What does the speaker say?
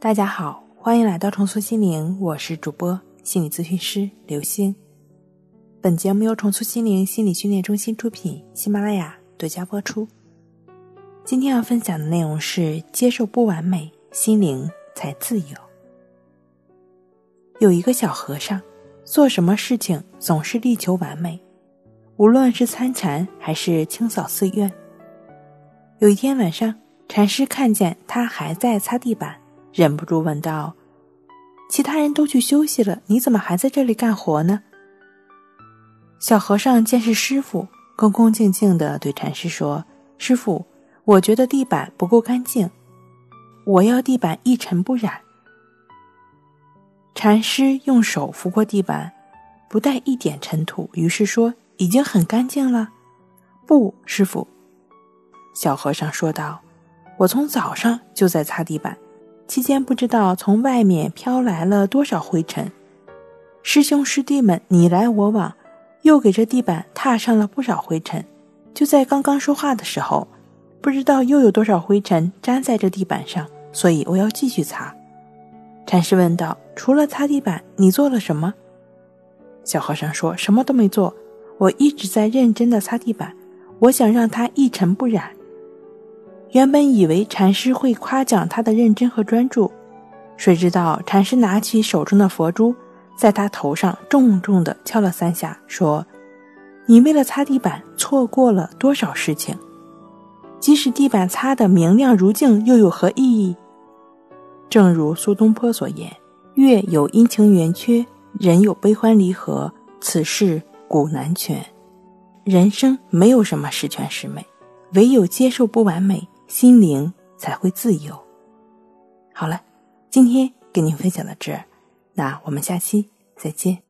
大家好，欢迎来到重塑心灵，我是主播心理咨询师刘星。本节目由重塑心灵心理训练中心出品，喜马拉雅独家播出。今天要分享的内容是：接受不完美，心灵才自由。有一个小和尚，做什么事情总是力求完美，无论是参禅还是清扫寺院。有一天晚上，禅师看见他还在擦地板。忍不住问道：“其他人都去休息了，你怎么还在这里干活呢？”小和尚见是师傅，恭恭敬敬的对禅师说：“师傅，我觉得地板不够干净，我要地板一尘不染。”禅师用手拂过地板，不带一点尘土，于是说：“已经很干净了。”“不，师傅。”小和尚说道：“我从早上就在擦地板。”期间不知道从外面飘来了多少灰尘，师兄师弟们你来我往，又给这地板踏上了不少灰尘。就在刚刚说话的时候，不知道又有多少灰尘粘在这地板上，所以我要继续擦。禅师问道：“除了擦地板，你做了什么？”小和尚说：“什么都没做，我一直在认真的擦地板，我想让它一尘不染。”原本以为禅师会夸奖他的认真和专注，谁知道禅师拿起手中的佛珠，在他头上重重地敲了三下，说：“你为了擦地板，错过了多少事情？即使地板擦得明亮如镜，又有何意义？”正如苏东坡所言：“月有阴晴圆缺，人有悲欢离合，此事古难全。人生没有什么十全十美，唯有接受不完美。”心灵才会自由。好了，今天跟您分享到这儿，那我们下期再见。